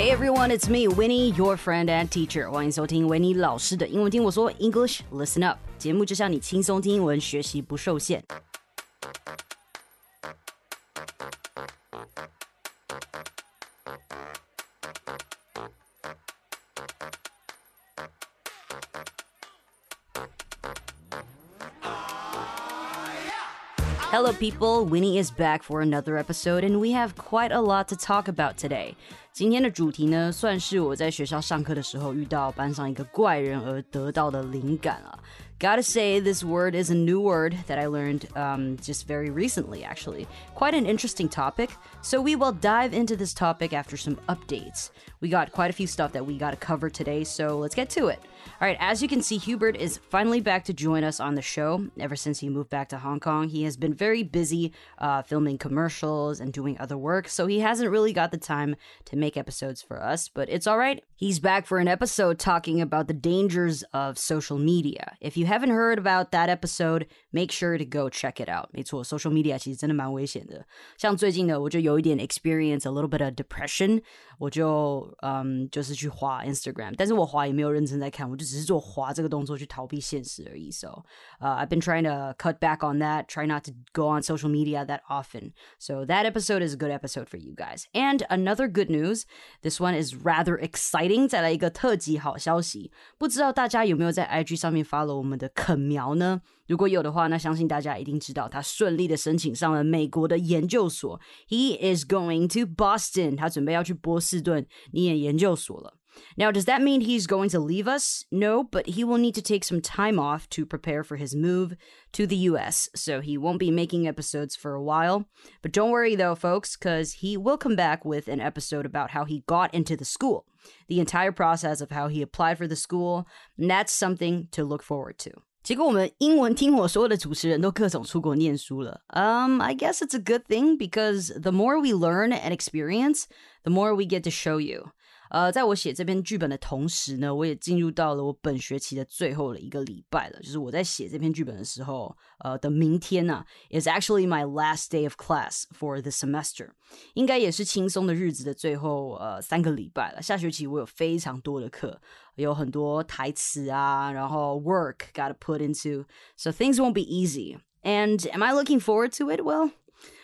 Hey everyone, it's me, Winnie, your friend and teacher. 欢迎收听维尼老师的英文听我说 English Listen Up 节目，就像你轻松听英文，学习不受限。 Hello, people. Winnie is back for another episode, and we have quite a lot to talk about today. 今天的主题呢，算是我在学校上课的时候遇到班上一个怪人而得到的灵感啊。 Gotta say, this word is a new word that I learned um, just very recently, actually. Quite an interesting topic. So, we will dive into this topic after some updates. We got quite a few stuff that we got to cover today, so let's get to it. All right, as you can see, Hubert is finally back to join us on the show. Ever since he moved back to Hong Kong, he has been very busy uh, filming commercials and doing other work, so he hasn't really got the time to make episodes for us, but it's all right. He's back for an episode talking about the dangers of social media. If you haven't heard about that episode, make sure to go check it out. 没错，social media 其实真的蛮危险的。像最近呢，我就有一点 experience a little bit of depression，我就嗯就是去滑 Instagram，但是我滑也没有认真在看，我就只是做滑这个动作去逃避现实而已。So, uh, I've been trying to cut back on that, try not to go on social media that often. So that episode is a good episode for you guys. And another good news, this one is rather exciting. 再来一个特级好消息，不知道大家有没有在 IG 上面 follow 我们 的肯苗呢？如果有的话，那相信大家一定知道，他顺利的申请上了美国的研究所。He is going to Boston，他准备要去波士顿念研究所了。Now, does that mean he's going to leave us? No, but he will need to take some time off to prepare for his move to the US, so he won't be making episodes for a while. But don't worry though, folks, because he will come back with an episode about how he got into the school, the entire process of how he applied for the school, and that's something to look forward to. 结果我们英文听我说的主持人都各种出国念书了。Um, I guess it's a good thing because the more we learn and experience, the more we get to show you. 呃，在我写这篇剧本的同时呢，我也进入到了我本学期的最后的一个礼拜了。就是我在写这篇剧本的时候，呃的明天呢、啊、，is actually my last day of class for the semester，应该也是轻松的日子的最后呃三个礼拜了。下学期我有非常多的课，有很多台词啊，然后 work got to put into，so things won't be easy. And am I looking forward to it? Well.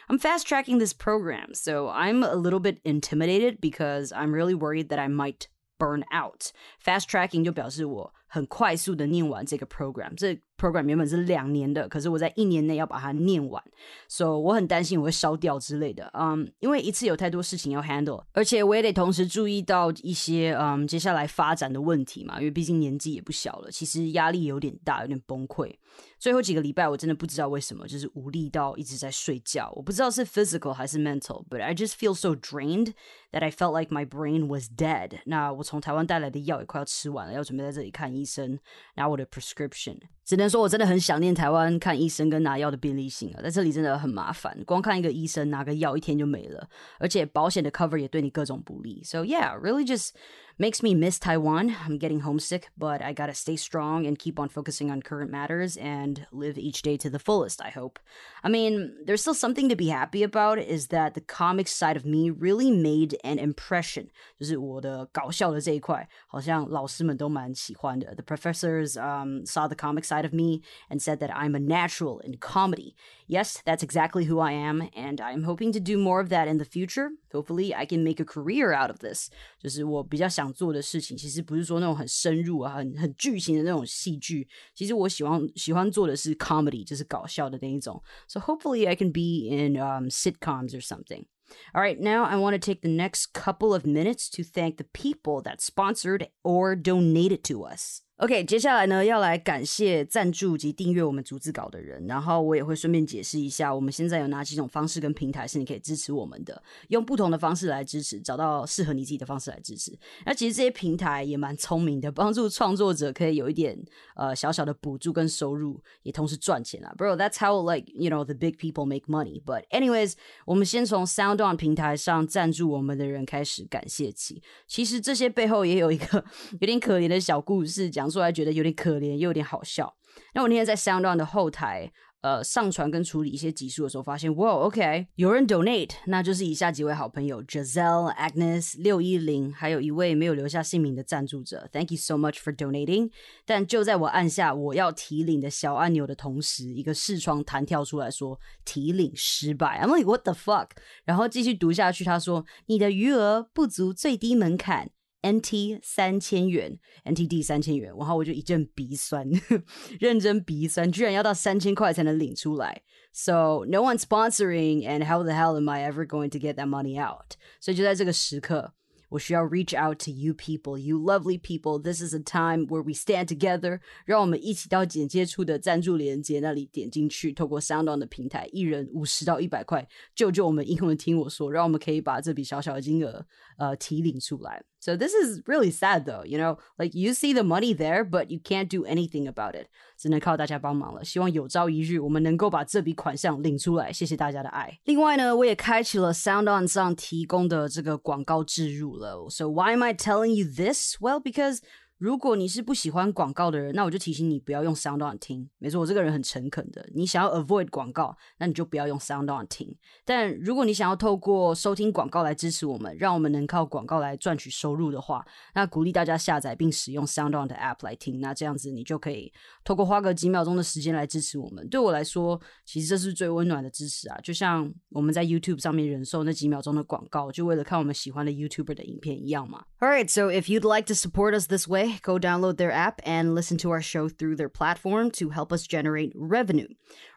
I'm fast tracking this program, so I'm a little bit intimidated because I'm really worried that I might burn out. Fast tracking 就表示我很快速的念完这个 program，这 program 原本是两年的，可是我在一年内要把它念完，so 我很担心我会烧掉之类的，嗯、um,，因为一次有太多事情要 handle，而且我也得同时注意到一些嗯、um, 接下来发展的问题嘛，因为毕竟年纪也不小了，其实压力有点大，有点崩溃。最后几个礼拜我真的不知道为什么，就是无力到一直在睡觉，我不知道是 physical 还是 mental，but I just feel so drained that I felt like my brain was dead。那我从台湾带来的药也快要吃完了，要准备在这里看医生拿我的 prescription。 只能说我真的很想念台湾看医生跟拿药的便利性啊，在这里真的很麻烦，光看一个医生拿个药一天就没了，而且保险的 cover 也对你各种不利。So yeah, really just makes me miss Taiwan. I'm getting homesick, but I gotta stay strong and keep on focusing on current matters and live each day to the fullest, I hope. I mean, there's still something to be happy about is that the comics side of me really made an impression. 就是我的搞笑的这一块，好像老师们都蛮喜欢的。The professors um, saw the comic side of me and said that I'm a natural in comedy. Yes, that's exactly who I am, and I'm hoping to do more of that in the future. Hopefully, I can make a career out of this. 就是我比较想做的事情，其实不是说那种很深入啊、很很剧情的那种戏剧。其实我喜欢喜欢做的是 comedy，就是搞笑的那一种。So hopefully, I can be in um, sitcoms or something. All right, now I want to take the next couple of minutes to thank the people that sponsored or donated to us. OK，接下来呢要来感谢赞助及订阅我们逐字稿的人，然后我也会顺便解释一下我们现在有哪几种方式跟平台是你可以支持我们的，用不同的方式来支持，找到适合你自己的方式来支持。那其实这些平台也蛮聪明的，帮助创作者可以有一点呃小小的补助跟收入，也同时赚钱啊。Bro，that's how like you know the big people make money. But anyways，我们先从 Sound On 平台上赞助我们的人开始感谢起。其实这些背后也有一个 有点可怜的小故事讲。出来觉得有点可怜，又有点好笑。那我那天在 Sound On 的后台，呃上传跟处理一些集数的时候，发现哇，OK，有人 donate，那就是以下几位好朋友：Giselle、Agnes、六一零，还有一位没有留下姓名的赞助者。Thank you so much for donating。但就在我按下我要提领的小按钮的同时，一个视窗弹跳出来说提领失败。I'm like what the fuck？然后继续读下去，他说你的余额不足最低门槛。NT 三千元，NTD 三千元，然后我就一阵鼻酸，认真鼻酸，居然要到三千块才能领出来。So no one sponsoring, and how the hell am I ever going to get that money out？所以就在这个时刻。 我需要 reach out to you people, you lovely people. This is a time where we stand together. 让我们一起到简介处的赞助链接那里点进去，透过 SoundOn 的平台，一人五十到一百块，救救我们英文听我说，让我们可以把这笔小小的金额呃提领出来。So this is really sad though, you know, like you see the money there, but you can't do anything about it. 只能靠大家帮忙了。希望有朝一日我们能够把这笔款项领出来。谢谢大家的爱。另外呢，我也开启了 Sound On 上提供的这个广告植入 了。So why am I telling you this? Well, because 如果你是不喜欢广告的人，那我就提醒你不要用 Sound On 听。没错，我这个人很诚恳的。你想要 avoid 广告，那你就不要用 Sound On 听。但如果你想要透过收听广告来支持我们，让我们能靠广告来赚取收入的话，那鼓励大家下载并使用 Sound On 的 App 来听。那这样子你就可以透过花个几秒钟的时间来支持我们。对我来说，其实这是最温暖的支持啊！就像我们在 YouTube 上面忍受那几秒钟的广告，就为了看我们喜欢的 YouTuber 的影片一样嘛。All right, so if you'd like to support us this way, go download their app and listen to our show through their platform to help us generate revenue.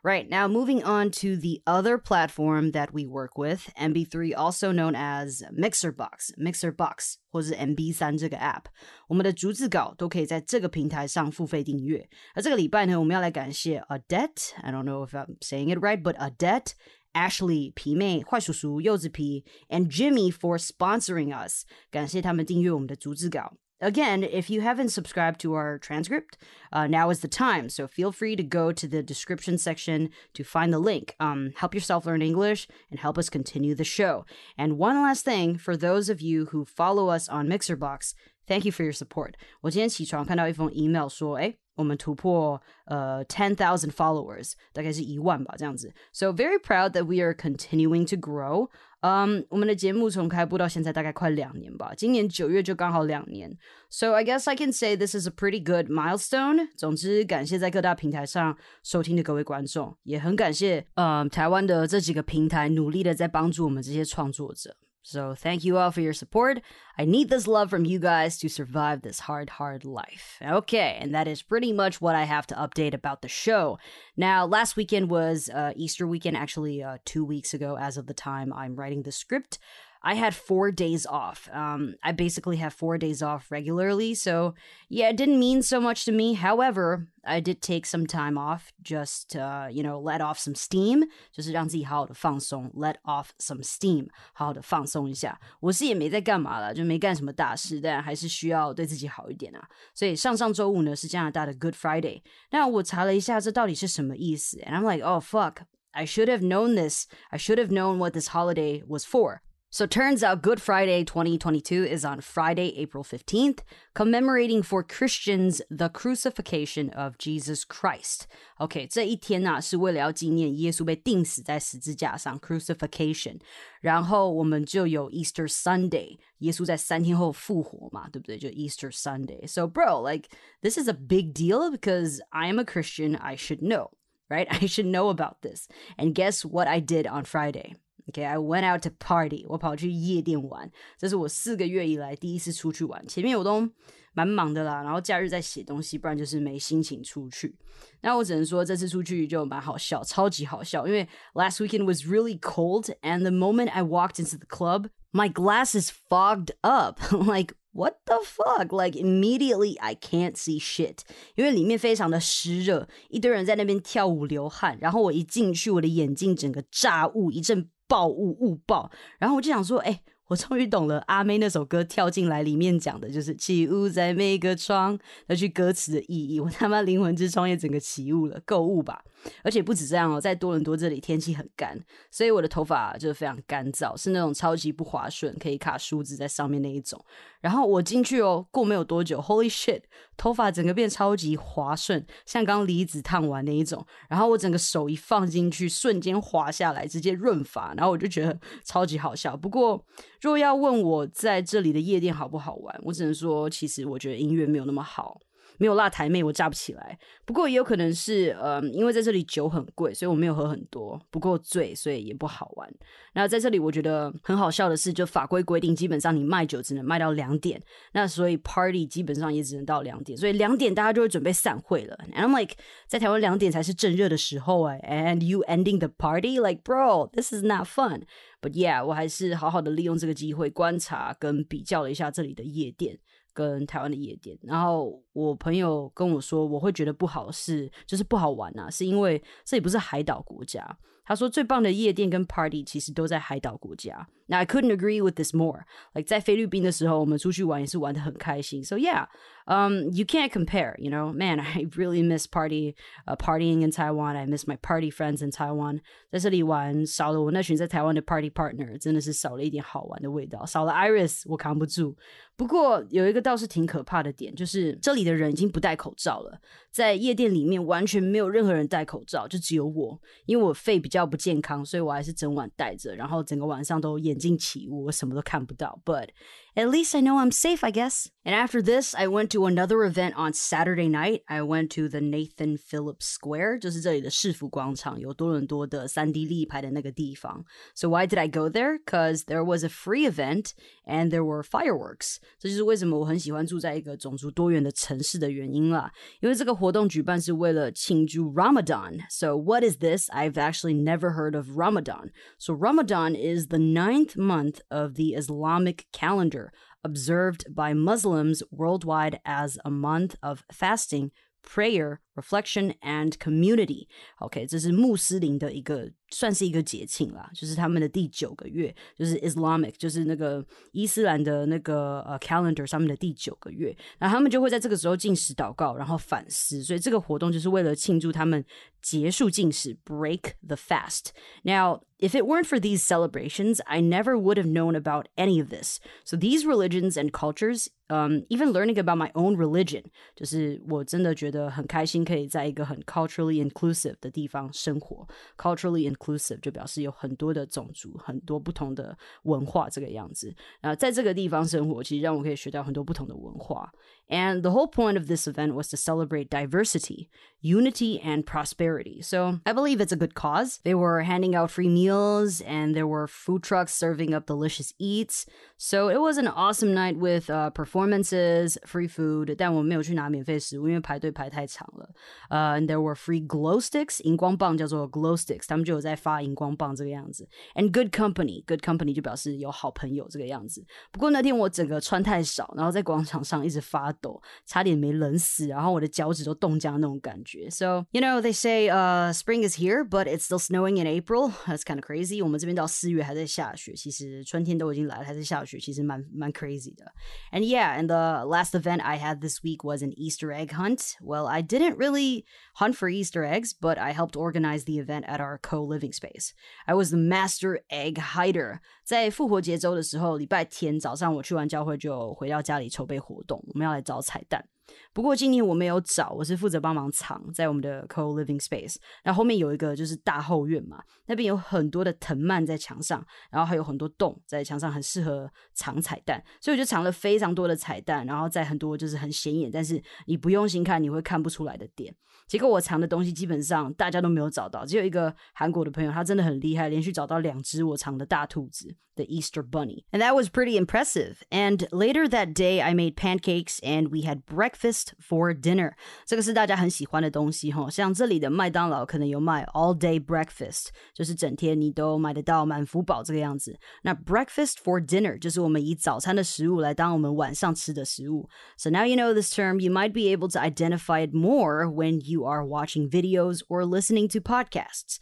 Right, now moving on to the other platform that we work with, MB3, also known as MixerBox, MixerBox 或是 MB 三这个 app，我们的逐字稿都可以在这个平台上付费订阅。而这个礼拜呢，我们要来感谢 Adet, I don't know if I'm saying it right, but Adet Ashley、皮妹、坏叔叔、柚子皮 and Jimmy for sponsoring us，感谢他们订阅我们的逐字稿。 Again, if you haven't subscribed to our transcript, uh, now is the time. So feel free to go to the description section to find the link. Um, help yourself learn English and help us continue the show. And one last thing for those of you who follow us on Mixerbox, thank you for your support. 我今天起床看到一封 email 说，哎。我们突破呃 ten thousand followers，大概是一万吧这样子。So very proud that we are continuing to grow. 嗯，我们的节目从开播到现在大概快两年吧，今年九月就刚好两年。So I guess I can say this is a pretty good milestone. 总之，感谢在各大平台上收听的各位观众，也很感谢嗯台湾的这几个平台努力的在帮助我们这些创作者。 So thank you all for your support. I need this love from you guys to survive this hard, hard life. Okay, and that is pretty much what I have to update about the show. Now, last weekend was uh, Easter weekend, actually, uh, two weeks ago, as of the time I'm writing the script. I had four days off. Um, I basically have four days off regularly, so yeah, it didn't mean so much to me. However, I did take some time off, just uh, you know, let off some steam，就是让自己好好的放松，let off some steam，好好的放松一下。我是也没在干嘛了，就没干什么大事，但还是需要对自己好一点啊。所以上上周五呢是加拿大的 Good Friday，那我查了一下这到底是什么意思，and I'm like, oh fuck. I should have known this. I should have known what this holiday was for. So turns out Good Friday 2022 is on Friday, April 15th, commemorating for Christians the crucifixion of Jesus Christ. OK，这一天呢、啊、是为了要纪念耶稣被钉死在十字架上 crucifixion，然后我们就有 Easter Sunday，耶稣在三天后复活嘛，对不对？就 Easter Sunday. So bro, like this is a big deal because I am a Christian. I should know, right? I should know about this. And guess what I did on Friday? Okay, I went out to party. 我跑去夜店玩，这是我四个月以来第一次出去玩。前面我都蛮忙的啦，然后假日在写东西，不然就是没心情出去。那我只能说这次出去就蛮好笑，超级好笑。因为 last weekend was really cold, and the moment I walked into the club, my glasses fogged up. like what the fuck? Like immediately I can't see shit，因为里面非常的湿热，一堆人在那边跳舞流汗，然后我一进去，我的眼镜整个炸雾，一阵。 爆雾雾爆，然后我就想说，哎，我终于懂了阿妹那首歌跳进来里面讲的就是起雾在每个窗那句歌词的意义。我他妈灵魂之窗也整个起雾了，购物吧？而且不止这样哦，在多伦多这里天气很干，所以我的头发就是非常干燥，是那种超级不滑顺，可以卡梳子在上面那一种。然后我进去哦，过没有多久，Holy shit，头发整个变超级滑顺，像刚离子烫完那一种。然后我整个手一放进去，瞬间滑下来，直接润发。然后我就觉得超级好笑。不过，如果要问我在这里的夜店好不好玩，我只能说，其实我觉得音乐没有那么好。没有辣台妹，我炸不起来。不过也有可能是，呃，因为在这里酒很贵，所以我没有喝很多，不够醉，所以也不好玩。然后在这里，我觉得很好笑的是，就法规规定，基本上你卖酒只能卖到两点，那所以 party 基本上也只能到两点，所以两点大家就会准备散会了。And I'm like，在台湾两点才是正热的时候哎，and you ending the party，like bro，this is not fun。But yeah，我还是好好的利用这个机会观察跟比较了一下这里的夜店。跟台湾的夜店，然后我朋友跟我说，我会觉得不好是就是不好玩啊，是因为这里不是海岛国家。他说最棒的夜店跟 party 其实都在海岛国家。Now I couldn't agree with this more. Like 在菲律宾的时候，我们出去玩也是玩的很开心。So yeah, um, you can't compare. You know, man, I really miss party, uh, partying in Taiwan. I miss my party friends in Taiwan. 在这里玩少了我那群在台湾的 party partner，真的是少了一点好玩的味道。少了 Iris，我扛不住。不过有一个倒是挺可怕的点，就是这里的人已经不戴口罩了。在夜店里面完全没有任何人戴口罩，就只有我，因为我肺比较 不健康，所以我还是整晚戴着，然后整个晚上都眼睛起雾，我什么都看不到。But at least I know I'm safe, I guess. And after this, I went to another event on Saturday night. I went to the Nathan Phillips Square，就是这里的市府广场，有多伦多的三 D 立牌的那个地方。So why did I go there? Because there was a free event and there were fireworks. 这就是为什么我很喜欢住在一个种族多元的城市的原因啦。因为这个活动举办是为了庆祝 Ramadan. So what is this? I've actually never heard of Ramadan. So Ramadan is the ninth month of the Islamic calendar observed by Muslims worldwide as a month of fasting, prayer, reflection, and community. OK，这是穆斯林的一个算是一个节庆啦，就是他们的第九个月，就是 Islamic，就是那个伊斯兰的那个呃 calendar 上面的第九个月。那他们就会在这个时候进食祷告，然后反思。所以这个活动就是为了庆祝他们结束进食，break the fast. Now if it weren't for these celebrations, I never would have known about any of this. So these religions and cultures, um, even learning about my own religion，就是我真的觉得很开心，可以在一个很 culturally inclusive 的地方生活。culturally inclusive 就表示有很多的种族、很多不同的文化这个样子。啊，在这个地方生活，其实让我可以学到很多不同的文化。 And the whole point of this event was to celebrate diversity, unity, and prosperity. So I believe it's a good cause. They were handing out free meals and there were food trucks serving up delicious eats. So it was an awesome night with uh, performances, free food. 但我没有去拿免费食物，因为排队排太长了。呃、uh,，and there were free glow sticks，荧光棒叫做 glow sticks，他们就有在发荧光棒这个样子。And good company，good company 就表示有好朋友这个样子。不过那天我整个穿太少，然后在广场上一直发 抖，差点没冷死，然后我的脚趾都冻僵那种感觉。So you know they say uh spring is here, but it's still snowing in April. That's kind of crazy. 我们这边到四月还在下雪，其实春天都已经来了，还在下雪，其实蛮蛮 crazy 的。And yeah, and the last event I had this week was an Easter egg hunt. Well, I didn't really hunt for Easter eggs, but I helped organize the event at our co-living space. I was the master egg hider. 在复活节周的时候，礼拜天早上我去完教会就回到家里筹备活动，我们要来找彩蛋。不过今年我没有找，我是负责帮忙藏在我们的 co-living space。然后后面有一个就是大后院嘛，那边有很多的藤蔓在墙上，然后还有很多洞在墙上，很适合藏彩蛋。所以我就藏了非常多的彩蛋，然后在很多就是很显眼，但是你不用心看你会看不出来的点。结果我藏的东西基本上大家都没有找到，只有一个韩国的朋友，他真的很厉害，连续找到两只我藏的大兔子，the Easter Bunny, and that was pretty impressive. And later that day, I made pancakes and we had breakfast for dinner. 这个是大家很喜欢的东西哈，像这里的麦当劳可能有卖 all day breakfast，就是整天你都买得到满福堡这个样子。那 breakfast for dinner 就是我们以早餐的食物来当我们晚上吃的食物。So now you know this term, you might be able to identify it more when you are watching videos or listening to podcasts.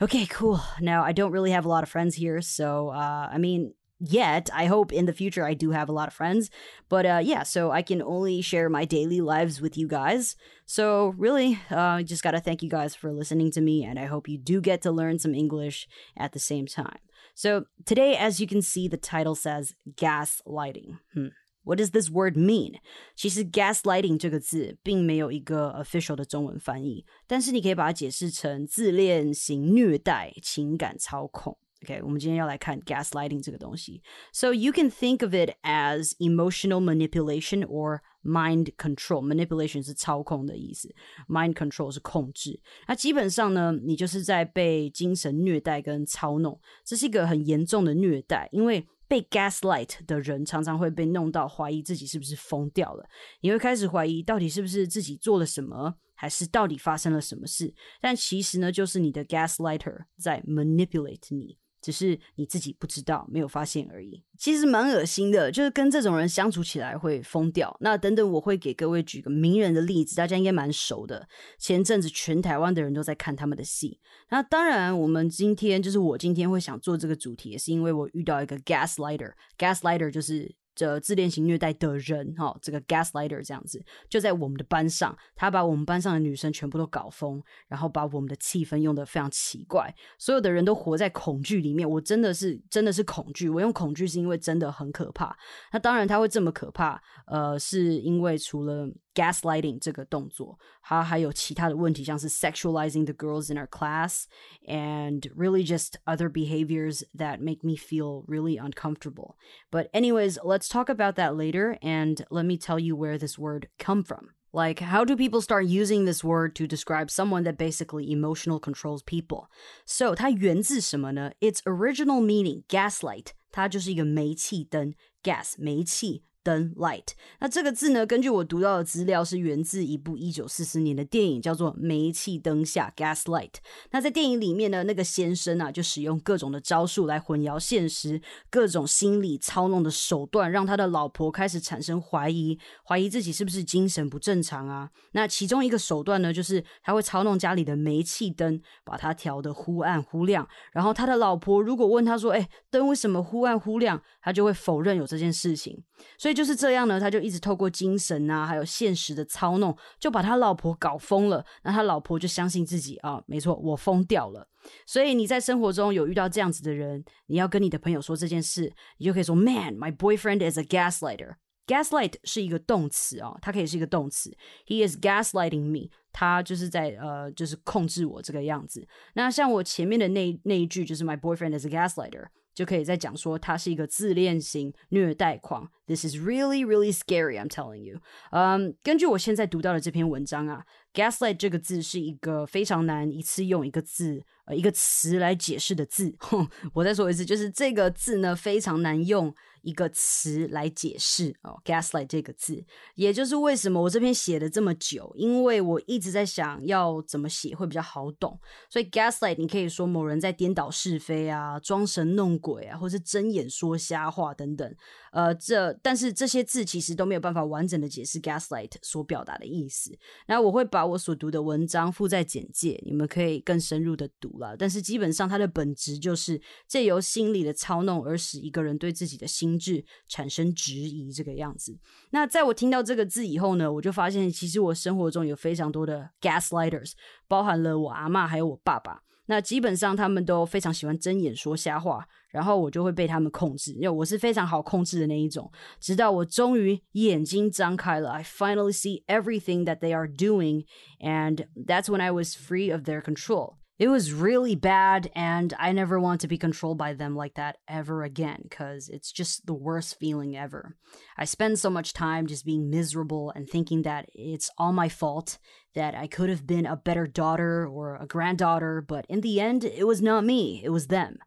Okay, cool. Now, I don't really have a lot of friends here, so uh, I mean, yet. I hope in the future I do have a lot of friends. But uh, yeah, so I can only share my daily lives with you guys. So really, uh, I just got to thank you guys for listening to me, and I hope you do get to learn some English at the same time. So today, as you can see, the title says gaslighting. Hmm. What does this word mean？其实 gaslighting 这个字并没有一个 official 的中文翻译，但是你可以把它解释成自恋型虐待、情感操控。 OK，我们今天要来看 gaslighting 这个东西。So you can think of it as emotional manipulation or mind control. Manipulation 是操控的意思，mind control 是控制。那基本上呢，你就是在被精神虐待跟操弄，这是一个很严重的虐待，因为。被 gaslight 的人常常会被弄到怀疑自己是不是疯掉了，你会开始怀疑到底是不是自己做了什么，还是到底发生了什么事？但其实呢，就是你的 gaslighter 在 manipulate 你。 只是你自己不知道，没有发现而已。其实蛮恶心的，就是跟这种人相处起来会疯掉。那等等，我会给各位举个名人的例子，大家应该蛮熟的。前阵子全台湾的人都在看他们的戏。那当然，我们今天就是我今天会想做这个主题，也是因为我遇到一个 gaslighter。gaslighter 就是。的自恋型虐待的人，哈，这个 gaslighter 这样子，就在我们的班上，他把我们班上的女生全部都搞疯，然后把我们的气氛用得非常奇怪，所有的人都活在恐惧里面。我真的是，真的是恐惧。我用恐惧是因为真的很可怕。那当然，他会这么可怕，呃，是因为除了。gaslighting 这个动作，它还有其他的问题，像是 sexualizing the girls in our class and really just other behaviors that make me feel really uncomfortable. But anyways, let's talk about that later and let me tell you where this word come from. Like, how do people start using this word to describe someone that basically emotional controls people? So, 它源自什么呢? Its original meaning, gaslight, 它就是一个煤气灯 gas 煤气 灯 light，那这个字呢？根据我读到的资料，是源自一部一九四四年的电影，叫做《煤气灯下》（Gaslight）。那在电影里面呢，那个先生啊，就使用各种的招数来混淆现实，各种心理操弄的手段，让他的老婆开始产生怀疑，怀疑自己是不是精神不正常啊？那其中一个手段呢，就是他会操弄家里的煤气灯，把它调得忽暗忽亮。然后他的老婆如果问他说：“哎，灯为什么忽暗忽亮？”他就会否认有这件事情。所以。就是这样呢，他就一直透过精神啊，还有现实的操弄，就把他老婆搞疯了。那他老婆就相信自己啊，没错，我疯掉了。所以你在生活中有遇到这样子的人，你要跟你的朋友说这件事，你就可以说：“Man, my boyfriend is a gaslighter.” Gaslight 是一个动词哦，它可以是一个动词。He is gaslighting me. 他就是在呃，就是控制我这个样子。那像我前面的那那一句，就是 “My boyfriend is a gaslighter”。就可以再讲说他是一个自恋型虐待狂。This is really, really scary. I'm telling you. 嗯，根据我现在读到的这篇文章啊，gaslight 这个字是一个非常难一次用一个字呃一个词来解释的字。我再说一次，就是这个字呢非常难用一个词来解释哦。gaslight 这个字，也就是为什么我这篇写的这么久，因为我一直在想要怎么写会比较好懂。所以 gaslight 你可以说某人在颠倒是非啊，装神弄。鬼啊，或是睁眼说瞎话等等，呃，这但是这些字其实都没有办法完整的解释 gaslight 所表达的意思。那我会把我所读的文章附在简介，你们可以更深入的读了。但是基本上它的本质就是借由心理的操弄而使一个人对自己的心智产生质疑这个样子。那在我听到这个字以后呢，我就发现其实我生活中有非常多的 gaslighters，包含了我阿妈还有我爸爸。那基本上他们都非常喜欢睁眼说瞎话，然后我就会被他们控制，因为我是非常好控制的那一种。直到我终于眼睛张开了，I finally see everything that they are doing, and that's when I was free of their control. it was really bad and i never want to be controlled by them like that ever again cuz it's just the worst feeling ever i spend so much time just being miserable and thinking that it's all my fault that i could have been a better daughter or a granddaughter but in the end it was not me it was them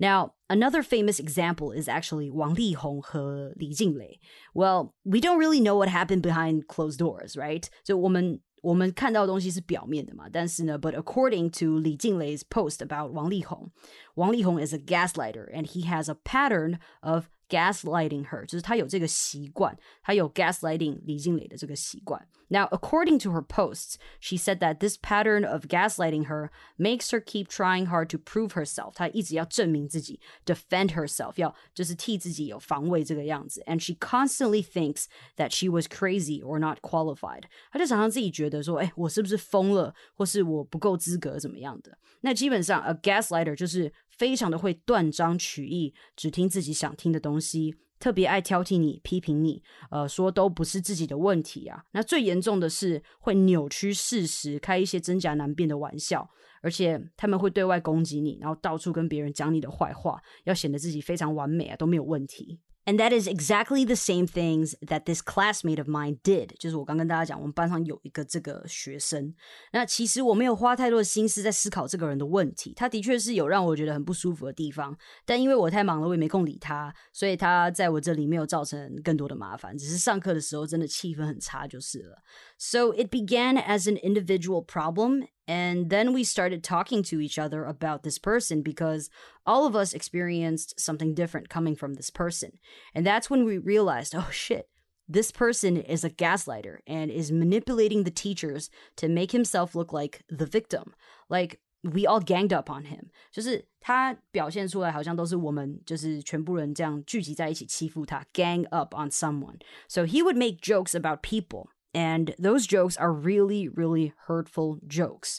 now, another famous example is actually Wang Lihong and Li Jinglei. Well, we don't really know what happened behind closed doors, right? So, woman 我们看到的东西是表面的嘛，但是呢，but according to 李静蕾 's post about 王力宏Lihong, Wang Lihong is a gaslighter and he has a pattern of gaslighting her，就是他有这个习惯，他有 gaslighting 李静蕾的这个习惯。Now, according to her posts, she said that this pattern of gaslighting her makes her keep trying hard to prove herself. 她一直要证明自己，defend herself，要就是替自己有防卫这个样子。And she constantly thinks that she was crazy or not qualified. 她就常常自己觉得说，哎，我是不是疯了，或是我不够资格怎么样的？那基本上，a gaslighter 就是 非常的会断章取义，只听自己想听的东西，特别爱挑剔你、批评你，呃，说都不是自己的问题啊。那最严重的是会扭曲事实，开一些真假难辨的玩笑，而且他们会对外攻击你，然后到处跟别人讲你的坏话，要显得自己非常完美啊，都没有问题。And that is exactly the same things that this classmate of mine did。就是我刚跟大家讲，我们班上有一个这个学生。那其实我没有花太多的心思在思考这个人的问题。他的确是有让我觉得很不舒服的地方，但因为我太忙了，我也没空理他，所以他在我这里没有造成更多的麻烦。只是上课的时候真的气氛很差就是了。So it began as an individual problem and then we started talking to each other about this person because all of us experienced something different coming from this person. And that's when we realized, oh shit, this person is a gaslighter and is manipulating the teachers to make himself look like the victim. Like we all ganged up on him，就是他表现出来好像都是我们就是全部人这样聚集在一起欺负他，gang up on someone. So he would make jokes about people and those jokes are really, really hurtful jokes.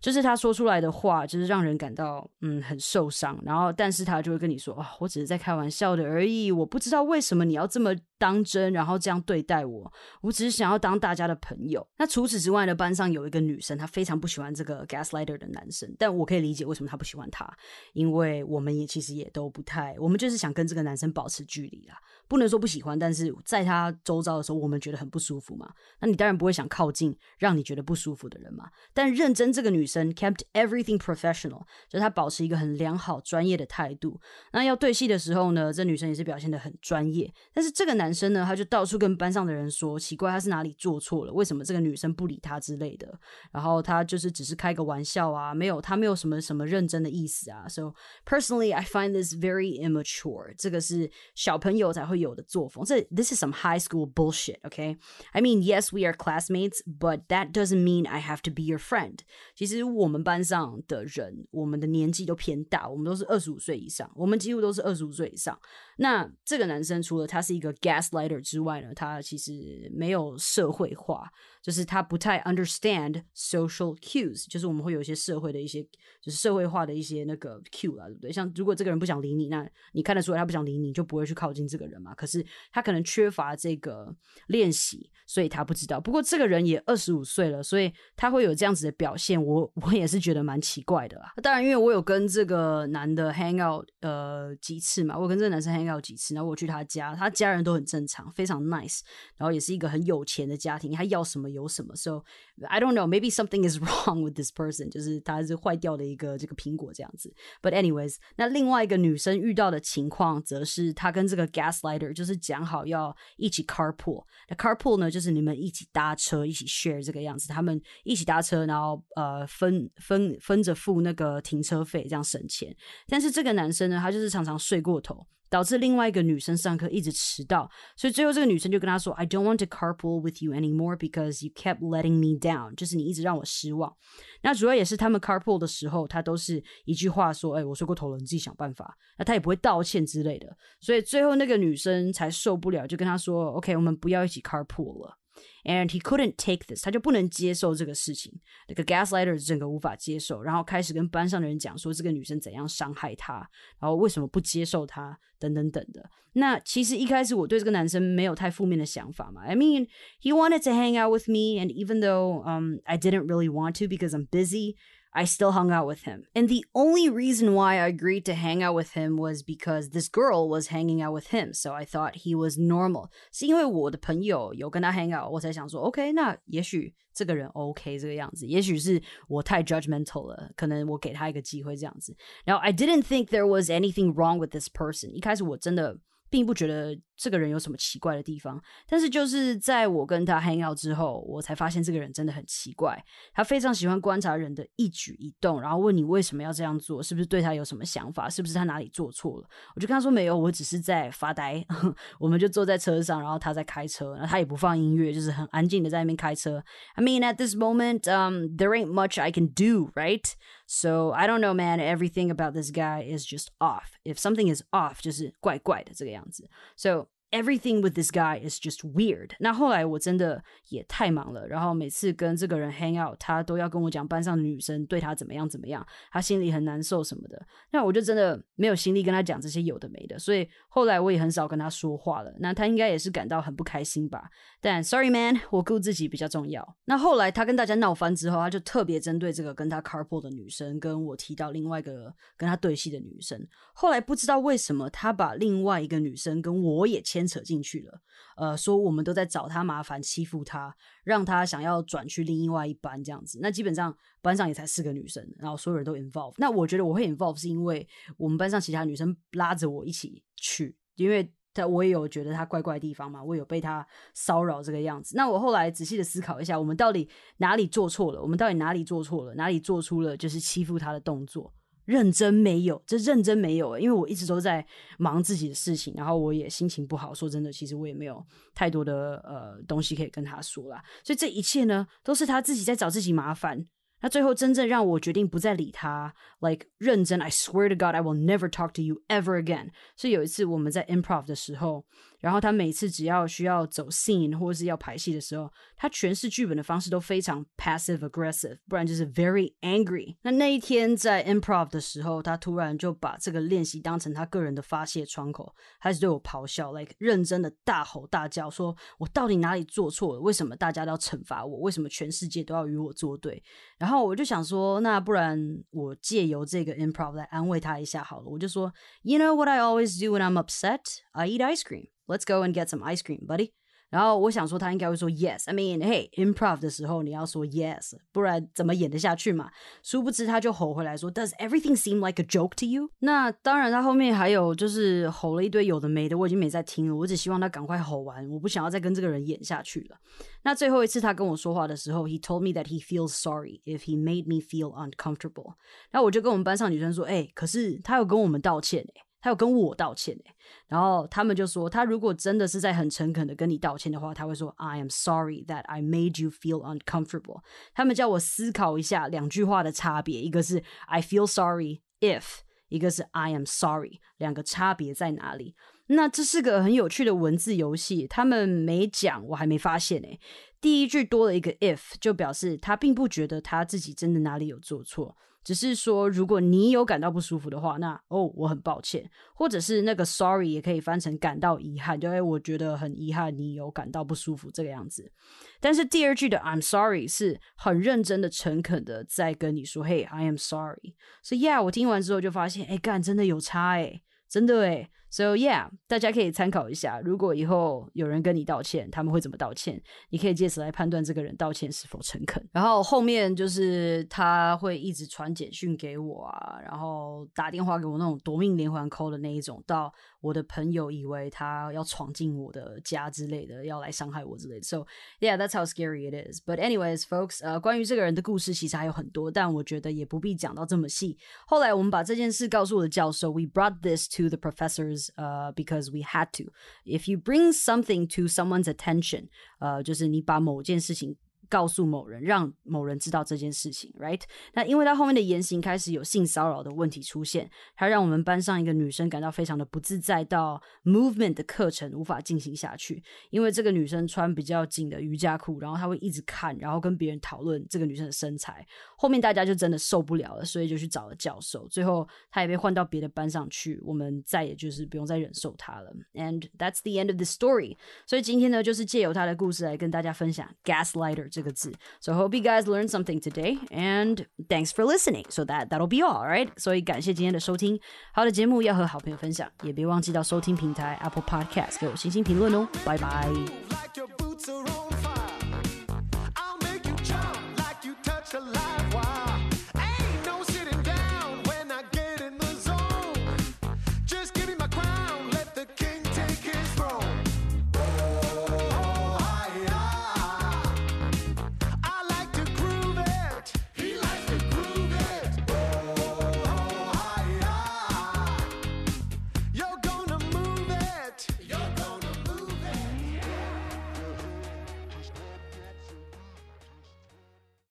就是他说出来的话，就是让人感到嗯很受伤。然后，但是他就会跟你说啊，我只是在开玩笑的而已。我不知道为什么你要这么 当真，然后这样对待我。我只是想要当大家的朋友。那除此之外呢，班上有一个女生，她非常不喜欢这个 gaslighter 的男生。但我可以理解为什么她不喜欢他，因为我们也其实也都不太，我们就是想跟这个男生保持距离啦。不能说不喜欢，但是在他周遭的时候，我们觉得很不舒服嘛。那你当然不会想靠近让你觉得不舒服的人嘛。但认真这个女生 kept everything professional，就是她保持一个很良好专业的态度。那要对戏的时候呢，这女生也是表现的很专业。但是这个男生呢，他就到处跟班上的人说，奇怪他是哪里做错了，为什么这个女生不理他之类的。然后他就是只是开个玩笑啊，没有他没有什么什么认真的意思啊。So personally, I find this very immature。这个是小朋友才会。有的作风。这 this is some high school bullshit, okay? I mean, yes, we are classmates, but that doesn't mean I have to be your friend. 其实我们班上的人，我们的年纪都偏大，我们都是二十五岁以上，我们几乎都是二十五岁以上。 那这个男生除了他是一个 gaslighter 之外呢，他其实没有社会化，就是他不太 understand social cues，就是我们会有一些社会的一些，就是社会化的一些那个 cue 啦，对不对？像如果这个人不想理你，那你看得出来他不想理你，就不会去靠近这个人嘛。可是他可能缺乏这个练习，所以他不知道。不过这个人也二十五岁了，所以他会有这样子的表现，我我也是觉得蛮奇怪的啦。当然，因为我有跟这个男的 hang out 呃几次嘛，我跟这个男生 hang。要几次，然后我去他家，他家人都很正常，非常 nice，然后也是一个很有钱的家庭，他要什么有什么。So I don't know, maybe something is wrong with this person，就是他是坏掉的一个这个苹果这样子。But anyways，那另外一个女生遇到的情况，则是她跟这个 gaslighter 就是讲好要一起 carpool。那 carpool 呢，就是你们一起搭车，一起 share 这个样子，他们一起搭车，然后呃分分分着付那个停车费，这样省钱。但是这个男生呢，他就是常常睡过头。导致另外一个女生上课一直迟到，所以最后这个女生就跟他说：“I don't want to carpool with you anymore because you kept letting me down。”就是你一直让我失望。那主要也是他们 carpool 的时候，他都是一句话说：“哎，我睡过头了，你自己想办法。”那他也不会道歉之类的。所以最后那个女生才受不了，就跟他说：“OK，我们不要一起 carpool 了。” And he couldn't take this，他就不能接受这个事情。那个 gaslighter 整个无法接受，然后开始跟班上的人讲说这个女生怎样伤害他，然后为什么不接受他，等等等的。那其实一开始我对这个男生没有太负面的想法嘛。I mean, he wanted to hang out with me, and even though um I didn't really want to because I'm busy. I still hung out with him. And the only reason why I agreed to hang out with him was because this girl was hanging out with him. So I thought he was normal. 是因为我的朋友有跟他 hang out，我才想说，OK，那也许这个人 OK 这个样子，也许是我太 judgmental 了，可能我给他一个机会这样子。然后 I didn't think there was anything wrong with this person。一开始我真的 并不觉得这个人有什么奇怪的地方，但是就是在我跟他 hang out 之后，我才发现这个人真的很奇怪。他非常喜欢观察人的一举一动，然后问你为什么要这样做，是不是对他有什么想法，是不是他哪里做错了？我就跟他说没有，我只是在发呆。我们就坐在车上，然后他在开车，然后他也不放音乐，就是很安静的在那边开车。I mean, at this moment, um, there ain't much I can do, right? So I don't know, man. Everything about this guy is just off. If something is off，就是怪怪的这个样子。So everything with this guy is just weird。那后来我真的也太忙了，然后每次跟这个人 hang out，他都要跟我讲班上女生对他怎么样怎么样，他心里很难受什么的。那我就真的没有心力跟他讲这些有的没的，所以后来我也很少跟他说话了。那他应该也是感到很不开心吧？但 sorry man，我顾自己比较重要。那后来他跟大家闹翻之后，他就特别针对这个跟他 carpool 的女生，跟我提到另外一个跟他对戏的女生。后来不知道为什么，他把另外一个女生跟我也牵。牵扯进去了，呃，说我们都在找他麻烦，欺负他，让他想要转去另外一班这样子。那基本上班上也才四个女生，然后所有人都 involve。那我觉得我会 involve 是因为我们班上其他女生拉着我一起去，因为他我也有觉得他怪怪的地方嘛，我有被他骚扰这个样子。那我后来仔细的思考一下，我们到底哪里做错了？我们到底哪里做错了？哪里做出了就是欺负他的动作？认真没有，这认真没有，因为我一直都在忙自己的事情，然后我也心情不好。说真的，其实我也没有太多的呃东西可以跟他说啦。所以这一切呢，都是他自己在找自己麻烦。那最后真正让我决定不再理他，like 认真，I swear to God I will never talk to you ever again。所以有一次我们在 improv 的时候。然后他每次只要需要走 scene 或是要排戏的时候，他诠释剧本的方式都非常 passive aggressive，不然就是 very angry。那那一天在 improv 的时候，他突然就把这个练习当成他个人的发泄窗口，开始对我咆哮，like 认真的大吼大叫，说我到底哪里做错了？为什么大家都要惩罚我？为什么全世界都要与我作对？然后我就想说，那不然我借由这个 improv 来安慰他一下好了。我就说，You know what I always do when I'm upset? I eat ice cream. Let's go and get some ice cream, buddy. 然后我想说，他应该会说 yes。I mean, hey, improv 的时候你要说 yes，不然怎么演得下去嘛？殊不知他就吼回来说，Does everything seem like a joke to you？那当然，他后面还有就是吼了一堆有的没的，我已经没在听了。我只希望他赶快吼完，我不想要再跟这个人演下去了。那最后一次他跟我说话的时候，He told me that he feels sorry if he made me feel uncomfortable。那我就跟我们班上女生说，哎，可是他有跟我们道歉哎。他有跟我道歉诶，然后他们就说，他如果真的是在很诚恳的跟你道歉的话，他会说，I am sorry that I made you feel uncomfortable。他们叫我思考一下两句话的差别，一个是 I feel sorry if，一个是 I am sorry，两个差别在哪里？那这是个很有趣的文字游戏，他们没讲，我还没发现诶。第一句多了一个 if，就表示他并不觉得他自己真的哪里有做错。只是说，如果你有感到不舒服的话，那哦，我很抱歉，或者是那个 sorry 也可以翻成感到遗憾，就哎，我觉得很遗憾你有感到不舒服这个样子。但是第二句的 I'm sorry 是很认真的、诚恳的在跟你说，嘿，I am sorry。所以 yeah，我听完之后就发现，哎，干，真的有差哎，真的哎。So yeah，大家可以参考一下。如果以后有人跟你道歉，他们会怎么道歉？你可以借此来判断这个人道歉是否诚恳。然后后面就是他会一直传简讯给我啊，然后打电话给我那种夺命连环 call 的那一种，到我的朋友以为他要闯进我的家之类的，要来伤害我之类的。So yeah，that's how scary it is. But anyways, folks，呃，关于这个人的故事其实还有很多，但我觉得也不必讲到这么细。后来我们把这件事告诉我的教授，we brought this to the professors. uh, because we had to. If you bring something to someone's attention, 呃，就是你把某件事情 告诉某人，让某人知道这件事情，right？那因为他后面的言行开始有性骚扰的问题出现，他让我们班上一个女生感到非常的不自在，到 movement 的课程无法进行下去，因为这个女生穿比较紧的瑜伽裤，然后她会一直看，然后跟别人讨论这个女生的身材，后面大家就真的受不了了，所以就去找了教授，最后她也被换到别的班上去，我们再也就是不用再忍受她了。And that's the end of the story。所以今天呢，就是借由她的故事来跟大家分享 gaslighter。这个字。So I hope you guys learned something today, and thanks for listening. So that that'll be all, right? 所以感谢今天的收听。好的节目要和好朋友分享，也别忘记到收听平台 Apple Podcast 给我星星评论哦。拜拜。